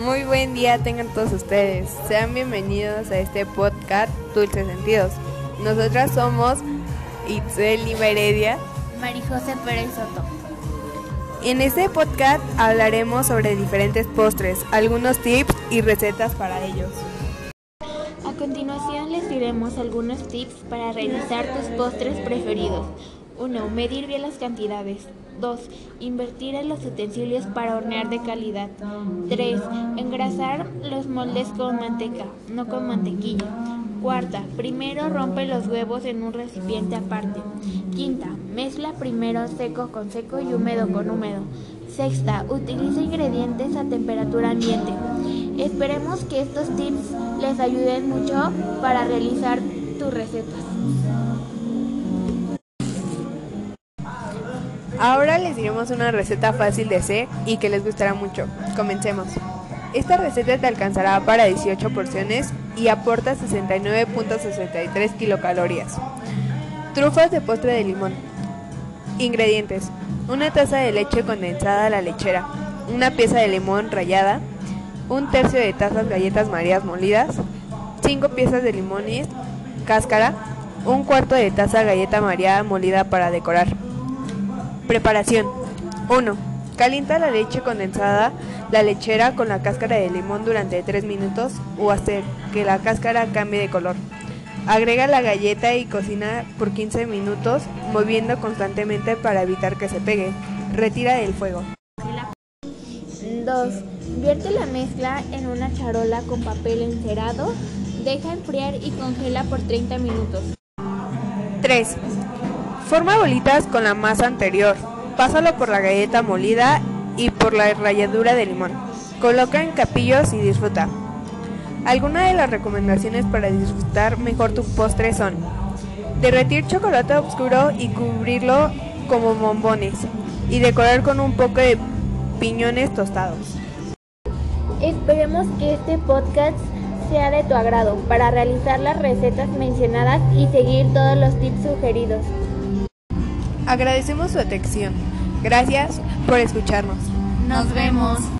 Muy buen día tengan todos ustedes. Sean bienvenidos a este podcast Dulces Sentidos. Nosotras somos Itzel Heredia. Marijose Pérez Soto. En este podcast hablaremos sobre diferentes postres, algunos tips y recetas para ellos. A continuación les diremos algunos tips para realizar tus postres preferidos. 1. Medir bien las cantidades. 2. Invertir en los utensilios para hornear de calidad. 3. Engrasar los moldes con manteca, no con mantequilla. Cuarta, primero rompe los huevos en un recipiente aparte. Quinta, mezcla primero seco con seco y húmedo con húmedo. Sexta, utiliza ingredientes a temperatura ambiente. Esperemos que estos tips les ayuden mucho para realizar tus recetas. Ahora les diremos una receta fácil de hacer y que les gustará mucho. Comencemos. Esta receta te alcanzará para 18 porciones y aporta 69.63 kilocalorías. Trufas de postre de limón. Ingredientes. Una taza de leche condensada a la lechera, una pieza de limón rallada, un tercio de tazas galletas marías molidas, 5 piezas de limones, cáscara, un cuarto de taza galleta maría molida para decorar. Preparación 1. Calienta la leche condensada, la lechera con la cáscara de limón durante 3 minutos o hacer que la cáscara cambie de color. Agrega la galleta y cocina por 15 minutos moviendo constantemente para evitar que se pegue. Retira del fuego. 2. Vierte la mezcla en una charola con papel encerado, deja enfriar y congela por 30 minutos. 3. Forma bolitas con la masa anterior. Pásalo por la galleta molida y por la ralladura de limón. Coloca en capillos y disfruta. Algunas de las recomendaciones para disfrutar mejor tu postre son derretir chocolate oscuro y cubrirlo como bombones y decorar con un poco de piñones tostados. Esperemos que este podcast sea de tu agrado para realizar las recetas mencionadas y seguir todos los tips sugeridos. Agradecemos su atención. Gracias por escucharnos. Nos vemos.